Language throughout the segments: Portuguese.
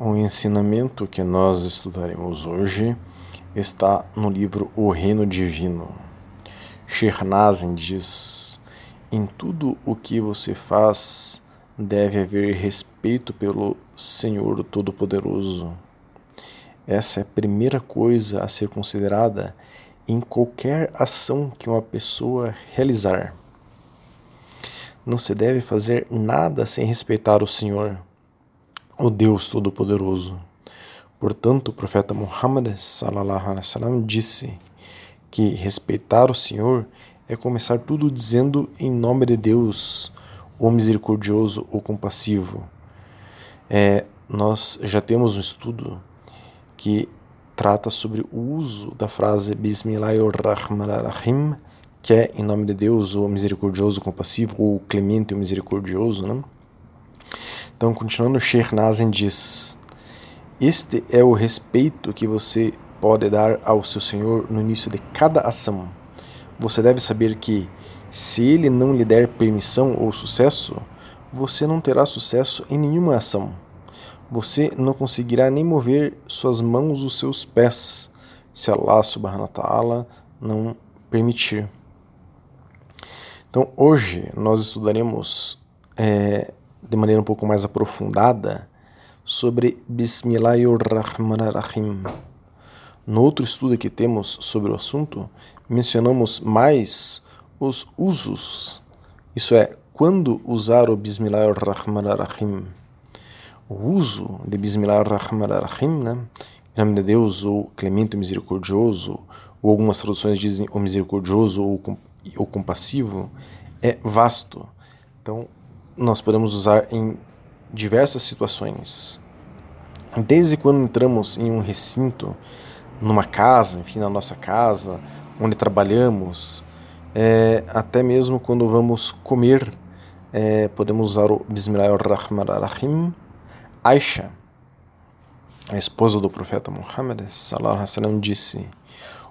O ensinamento que nós estudaremos hoje está no livro O Reino Divino. Shernazin diz: Em tudo o que você faz, deve haver respeito pelo Senhor Todo-Poderoso. Essa é a primeira coisa a ser considerada em qualquer ação que uma pessoa realizar. Não se deve fazer nada sem respeitar o Senhor o Deus Todo-Poderoso. Portanto, o profeta Muhammad sallallahu alaihi wasallam disse que respeitar o Senhor é começar tudo dizendo em nome de Deus, o misericordioso ou compassivo. É, nós já temos um estudo que trata sobre o uso da frase Bismillahirrahmanirrahim, que é em nome de Deus, o misericordioso, compassivo, ou clemente, o misericordioso, né? Então, continuando, Nazim diz: Este é o respeito que você pode dar ao seu Senhor no início de cada ação. Você deve saber que, se ele não lhe der permissão ou sucesso, você não terá sucesso em nenhuma ação. Você não conseguirá nem mover suas mãos ou seus pés, se Allah subhanahu wa ta'ala não permitir. Então, hoje nós estudaremos é, de maneira um pouco mais aprofundada sobre Bismillahirrahmanirrahim. No outro estudo que temos sobre o assunto, mencionamos mais os usos, isso é, quando usar o Bismillahirrahmanirrahim. O uso de Bismillahirrahmanirrahim, né? em nome de Deus, ou clemente ou misericordioso, ou algumas traduções dizem o misericordioso ou, o compassivo, é vasto. Então, nós podemos usar em diversas situações. Desde quando entramos em um recinto, numa casa, enfim, na nossa casa, onde trabalhamos, é, até mesmo quando vamos comer, é, podemos usar o Bismillahirrahmanirrahim. Aisha, a esposa do profeta Muhammad, sallallahu alaihi disse: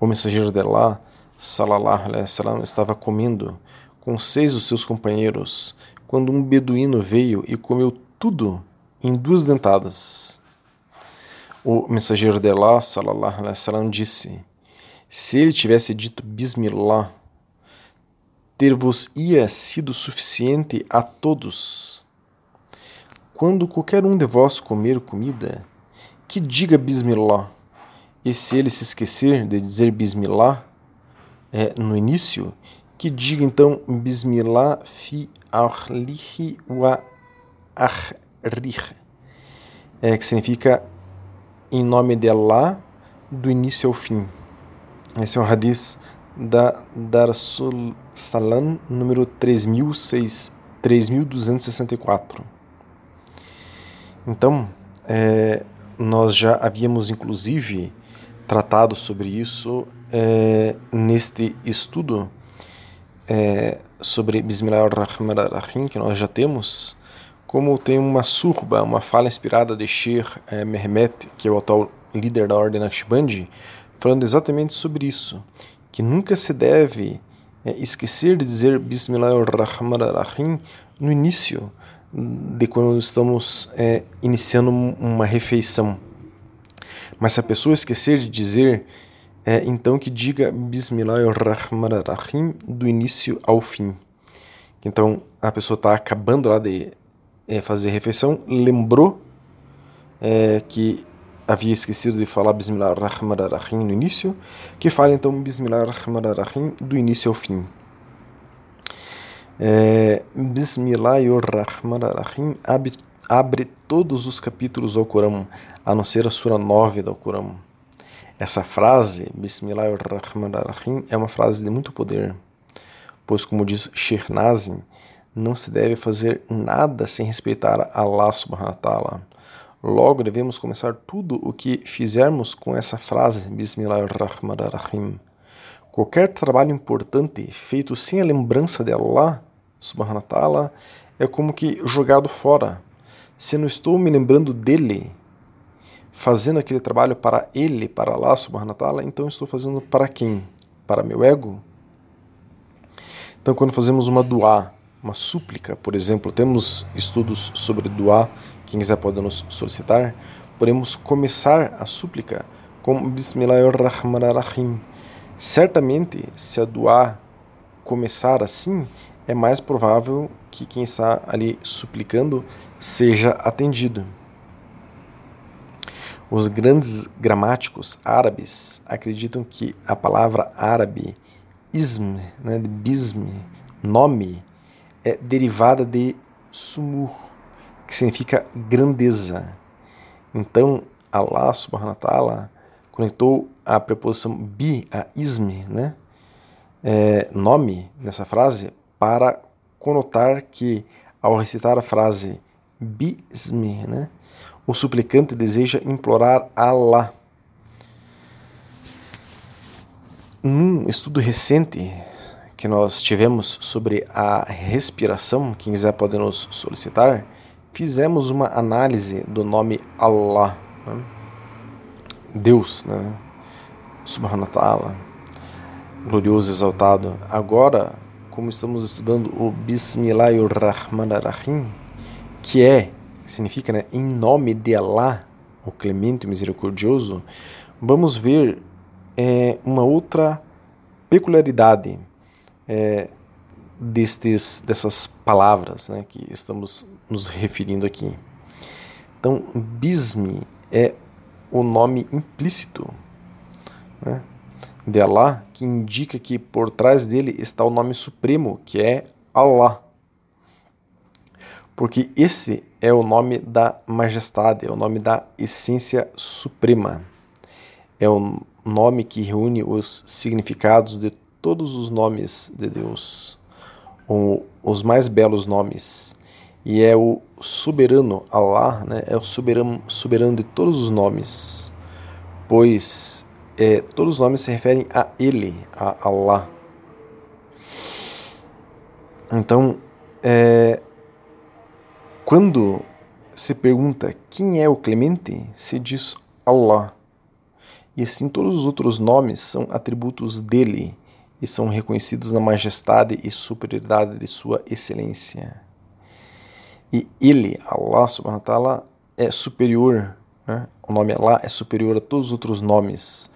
O mensageiro de Allah, sallallahu alaihi estava comendo com seis dos seus companheiros quando um beduíno veio e comeu tudo em duas dentadas. O mensageiro de Allah, salallahu alaihi wasallam, disse: Se ele tivesse dito Bismillah, ter-vos-ia sido suficiente a todos. Quando qualquer um de vós comer comida, que diga Bismillah. E se ele se esquecer de dizer Bismillah é, no início, que diga então Bismillah fi arlihi wa ahrih, é, que significa em nome de Allah, do início ao fim. Esse é o hadith da Darsul Salam, número 3264. Então, é, nós já havíamos inclusive tratado sobre isso é, neste estudo é, sobre Bismillah ar-Rahman ar-Rahim, que nós já temos, como tem uma surba, uma fala inspirada de Sheikh é, Mehmet, que é o atual líder da Ordem Naqshbandi, falando exatamente sobre isso, que nunca se deve é, esquecer de dizer Bismillah ar-Rahman ar-Rahim no início de quando estamos é, iniciando uma refeição. Mas se a pessoa esquecer de dizer é então que diga Bismillahirrahmanirrahim do início ao fim. Então a pessoa está acabando lá de é, fazer refeição, lembrou é, que havia esquecido de falar Bismillahirrahmanirrahim no início, que fala então Bismillahirrahmanirrahim do início ao fim. É, Bismillahirrahmanirrahim abre, abre todos os capítulos ao Corão, a não ser a Sura 9 do Corão. Essa frase, Bismillahirrahmanirrahim, é uma frase de muito poder, pois, como diz Sheikh Nazim, não se deve fazer nada sem respeitar Allah subhanahu wa ta'ala. Logo, devemos começar tudo o que fizermos com essa frase, Bismillahirrahmanirrahim. Qualquer trabalho importante feito sem a lembrança de Allah subhanahu wa ta'ala é como que jogado fora. Se não estou me lembrando dele, fazendo aquele trabalho para ele, para Allah subhanahu então estou fazendo para quem? Para meu ego? Então quando fazemos uma dua, uma súplica, por exemplo, temos estudos sobre dua, quem quiser pode nos solicitar, podemos começar a súplica com Bismillahirrahmanirrahim. Certamente, se a dua começar assim, é mais provável que quem está ali suplicando seja atendido. Os grandes gramáticos árabes acreditam que a palavra árabe ism, né, bism, nome, é derivada de sumur, que significa grandeza. Então, Allah subhanahu wa ta'ala conectou a preposição bi a ism, né, é, nome, nessa frase, para conotar que, ao recitar a frase bism, né, o suplicante deseja implorar Allah. Num estudo recente que nós tivemos sobre a respiração, quem quiser pode nos solicitar, fizemos uma análise do nome Allah, né? Deus, né? Subhanahu wa ta'ala, glorioso, exaltado. Agora, como estamos estudando o Bismillahirrahmanirrahim, que é significa né, em nome de Allah, o clemente e misericordioso, vamos ver é, uma outra peculiaridade é, destes, dessas palavras né, que estamos nos referindo aqui. Então, Bismi é o nome implícito né, de Allah, que indica que por trás dele está o nome supremo, que é Allah porque esse é o nome da majestade, é o nome da essência suprema. É o nome que reúne os significados de todos os nomes de Deus, os mais belos nomes. E é o soberano Allah, né? é o soberano, soberano de todos os nomes, pois é, todos os nomes se referem a Ele, a Allah. Então, é, quando se pergunta quem é o clemente, se diz Allah. E assim todos os outros nomes são atributos dele e são reconhecidos na majestade e superioridade de sua excelência. E ele, Allah subhanahu wa ta'ala, é superior, né? o nome Allah é superior a todos os outros nomes,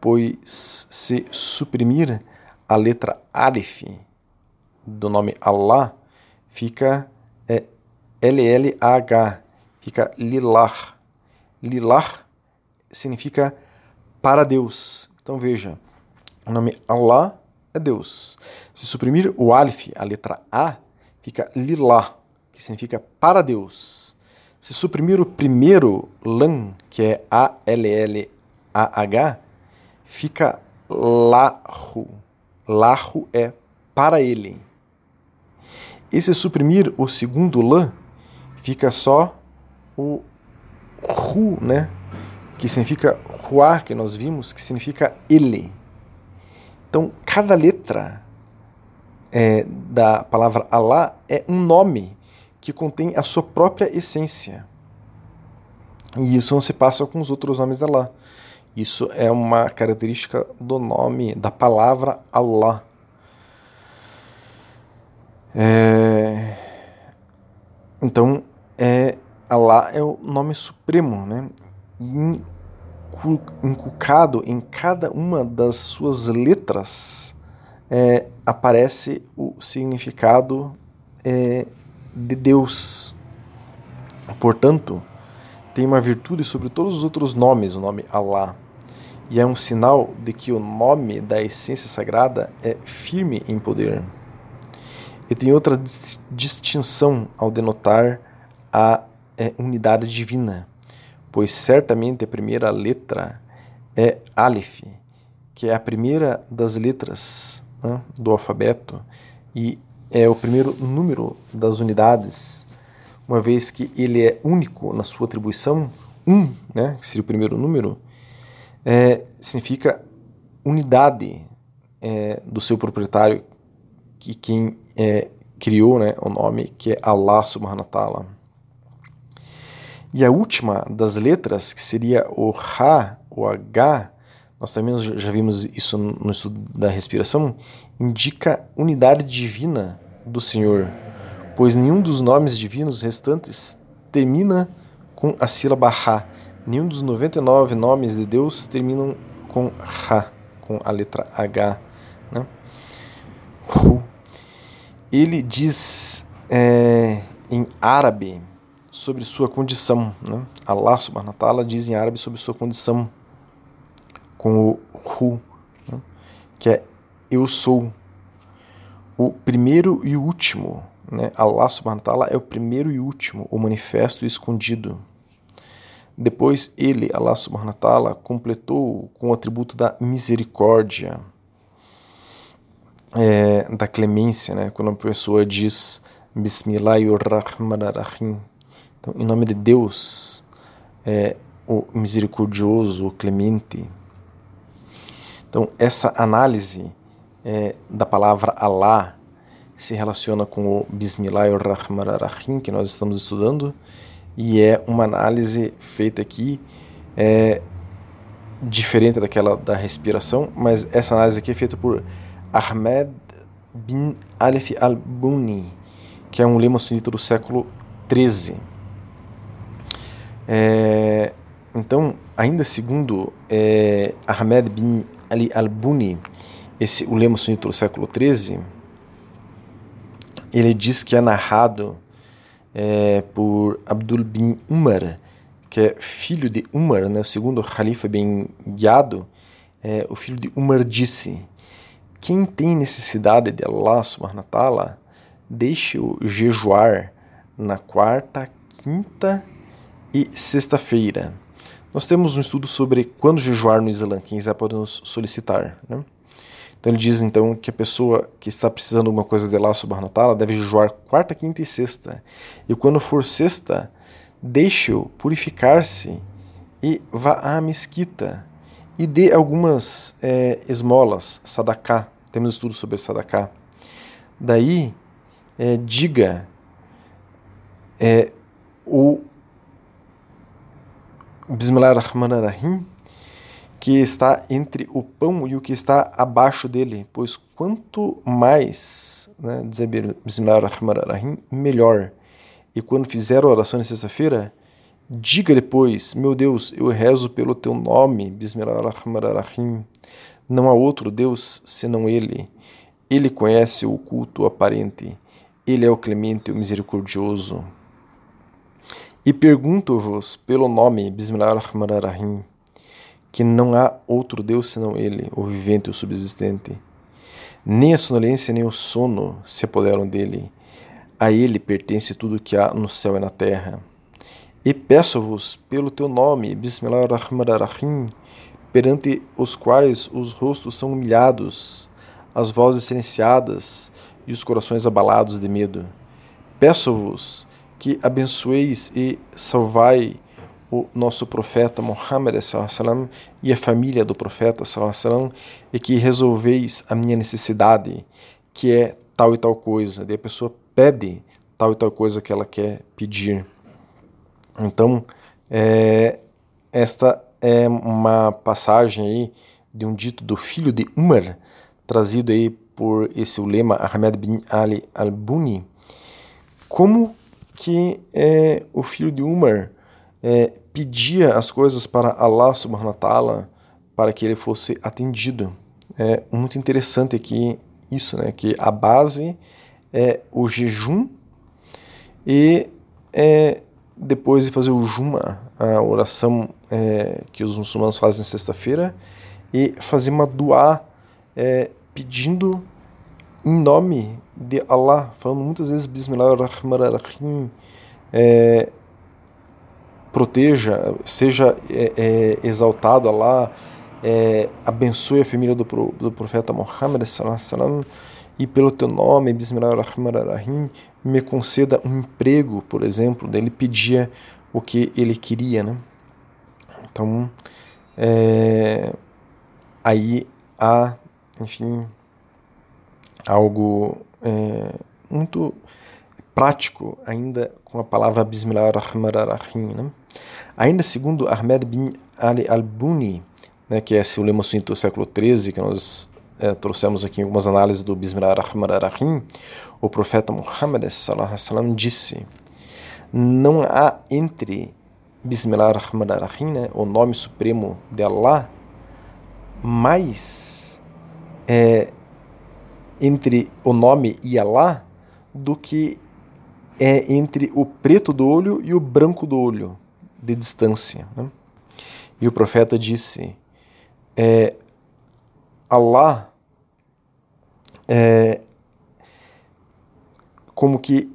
pois se suprimir a letra Alif do nome Allah, fica é, L-L-A-H, fica lilar. Lilar significa para Deus. Então veja, o nome Allah é Deus. Se suprimir o alif, a letra A, fica lilá, que significa para Deus. Se suprimir o primeiro lan, que é A-L-L-A-H, fica lahu. Lahu é para ele. E se suprimir o segundo lan, fica só o ru, né? Que significa ruar, que nós vimos, que significa ele. Então, cada letra é, da palavra Allah é um nome que contém a sua própria essência. E isso não se passa com os outros nomes de Allah. Isso é uma característica do nome, da palavra Allah. É... Então, é, Allah é o nome supremo, né? Inculcado em cada uma das suas letras é, aparece o significado é, de Deus. Portanto, tem uma virtude sobre todos os outros nomes, o nome Allah. E é um sinal de que o nome da essência sagrada é firme em poder. E tem outra distinção ao denotar a é, unidade divina, pois certamente a primeira letra é Aleph, que é a primeira das letras né, do alfabeto e é o primeiro número das unidades, uma vez que ele é único na sua atribuição, um, né, que seria o primeiro número, é, significa unidade é, do seu proprietário, que quem é, criou né, o nome, que é Allah subhanahu wa ta'ala. E a última das letras, que seria o Ra, o H, nós também já vimos isso no estudo da respiração, indica unidade divina do Senhor, pois nenhum dos nomes divinos restantes termina com a sílaba Ra, Nenhum dos 99 nomes de Deus terminam com Ha, com a letra H. Né? Ele diz é, em árabe sobre sua condição. Né? Allah subhanahu wa ta'ala diz em árabe sobre sua condição com o Hu, né? que é eu sou o primeiro e o último. Né? Allah subhanahu wa ta'ala é o primeiro e último, o manifesto e escondido. Depois ele, Allah subhanahu wa ta'ala, completou com o atributo da misericórdia, é, da clemência, né? quando uma pessoa diz Bismillahirrahmanirrahim. Então, em nome de Deus, é, o misericordioso, o clemente. Então, essa análise é, da palavra Allah se relaciona com o Bismillahirrahmanirrahim que nós estamos estudando e é uma análise feita aqui é, diferente daquela da respiração, mas essa análise aqui é feita por Ahmed bin Alif al-Buni, que é um lema sunita do século XIII. É, então, ainda segundo é, Ahmed bin Ali al-Buni, esse o lema sunita do século XIII, ele diz que é narrado é, por Abdul bin Umar, que é filho de Umar, né, o segundo califa bem guiado, é, o filho de Umar disse: Quem tem necessidade de Allah subhanahu wa ta'ala, deixe-o jejuar na quarta, quinta e sexta-feira. Nós temos um estudo sobre quando jejuar no Islã, quem quiser pode nos solicitar. Né? Então ele diz então que a pessoa que está precisando de alguma coisa de Allah subhanahu wa ta'ala deve jejuar quarta, quinta e sexta. E quando for sexta, deixe-o purificar-se e vá à mesquita e dê algumas é, esmolas, sadaká. Temos estudo sobre sadaká. Daí, é, diga é, o Bismillahirrahmanirrahim que está entre o pão e o que está abaixo dele, pois quanto mais, né, dizer Bismillahirrahmanirrahim, melhor. E quando fizer a oração na sexta-feira, diga depois, meu Deus, eu rezo pelo teu nome, Bismillahirrahmanirrahim. Não há outro Deus senão Ele. Ele conhece o oculto aparente. Ele é o clemente o misericordioso. E pergunto-vos pelo nome, Bismillahirrahmanirrahim que não há outro Deus senão Ele, o vivente e o subsistente. Nem a sonolência nem o sono se apoderam dele. A Ele pertence tudo o que há no céu e na terra. E peço-vos pelo teu nome, Bismillahirrahmanirrahim, perante os quais os rostos são humilhados, as vozes silenciadas e os corações abalados de medo. Peço-vos que abençoeis e salvai o nosso profeta Muhammad sallam, e a família do profeta sallam, e que resolveis a minha necessidade, que é tal e tal coisa. Daí a pessoa pede tal e tal coisa que ela quer pedir. Então, é, esta é uma passagem aí de um dito do filho de Umar, trazido aí por esse ulema Ahmed bin Ali al-Buni, como que é, o filho de Umar é, pedia as coisas para Allah subhanahu wa ta'ala para que ele fosse atendido. É muito interessante aqui isso, né? Que a base é o jejum e é, depois de fazer o Juma, a oração é, que os muçulmanos fazem sexta-feira, e fazer uma dua é, pedindo em nome de Allah, falando muitas vezes Bismillahirrahmanirrahim, é, proteja, seja é, é, exaltado Allah, é, abençoe a família do, do profeta Muhammad salam, e pelo teu nome, Bismillahirrahmanirrahim, me conceda um emprego, por exemplo. Ele pedia o que ele queria, né? Então, é, aí há, enfim, algo é, muito prático ainda com a palavra Bismillahirrahmanirrahim, né? Ainda segundo Ahmed bin Ali al-Buni, né, que é esse ulema sunnita do século XIII, que nós é, trouxemos aqui algumas análises do Bismillah ar-Rahman o profeta Muhammad sallam, disse: Não há entre Bismillahirrahmanirrahim, né, o nome supremo de Allah, mais é, entre o nome e Allah do que é entre o preto do olho e o branco do olho, de distância. Né? E o profeta disse: é, Allah é, como que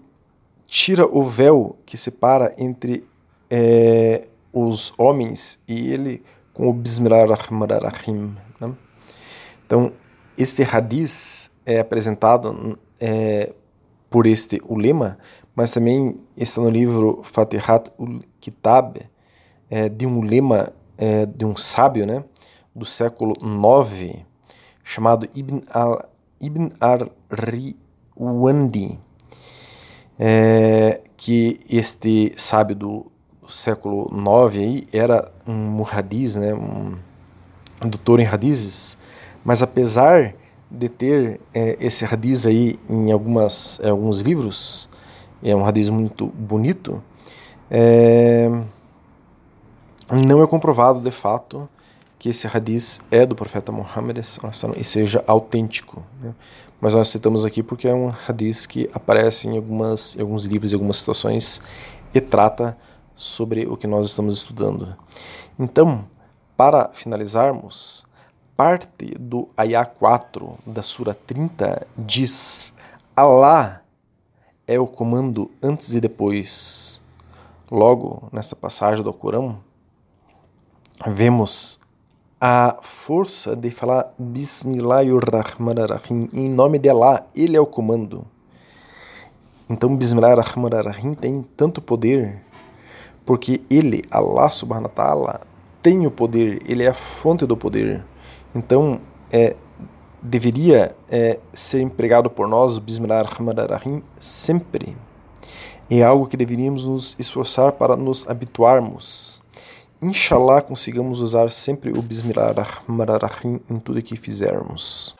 tira o véu que separa entre é, os homens e ele com o Bismillah ar-Rahman ar-Rahim. Né? Então, este hadith é apresentado é, por este ulema, mas também está no livro Fatihat ul-Kitab, é, de um ulema, é, de um sábio, né, do século IX, chamado Ibn, al, Ibn ar-Riwandi, é, que este sábio do século IX aí era um muhadiz, né, um, doutor em hadizes, mas apesar de ter é, esse hadiz aí em algumas, em alguns livros, é um hadiz muito bonito, é, não é comprovado de fato que esse hadiz é do profeta Muhammad e seja autêntico. Né? Mas nós citamos aqui porque é um hadiz que aparece em, algumas, em alguns livros, em algumas situações e trata sobre o que nós estamos estudando. Então, para finalizarmos, parte do Ayah 4 da Sura 30 diz: Allah é o comando antes e depois. Logo, nessa passagem do Corão, vemos a força de falar Bismillahirrahmanirrahim em nome de Allah, ele é o comando. Então, Bismillahirrahmanirrahim tem tanto poder porque ele, Allah subhanahu wa ta'ala, tem o poder, ele é a fonte do poder. Então, é, deveria é, ser empregado por nós, o Bismillah ar-Rahman sempre. É algo que deveríamos nos esforçar para nos habituarmos. Inshallah, consigamos usar sempre o Bismillah ar-Rahman em tudo que fizermos.